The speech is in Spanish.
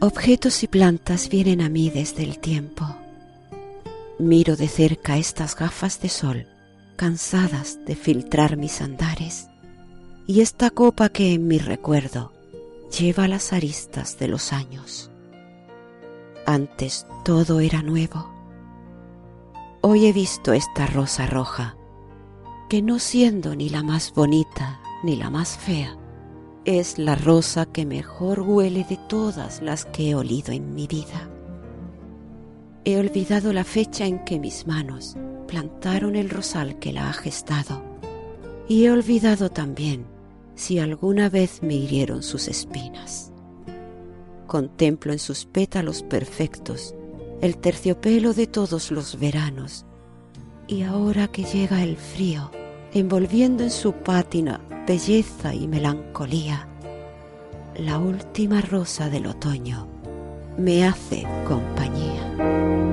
Objetos y plantas vienen a mí desde el tiempo. Miro de cerca estas gafas de sol, cansadas de filtrar mis andares, y esta copa que en mi recuerdo lleva las aristas de los años. Antes todo era nuevo. Hoy he visto esta rosa roja, que no siendo ni la más bonita ni la más fea, es la rosa que mejor huele de todas las que he olido en mi vida. He olvidado la fecha en que mis manos plantaron el rosal que la ha gestado y he olvidado también si alguna vez me hirieron sus espinas. Contemplo en sus pétalos perfectos el terciopelo de todos los veranos y ahora que llega el frío, envolviendo en su pátina belleza y melancolía, la última rosa del otoño me hace compañía.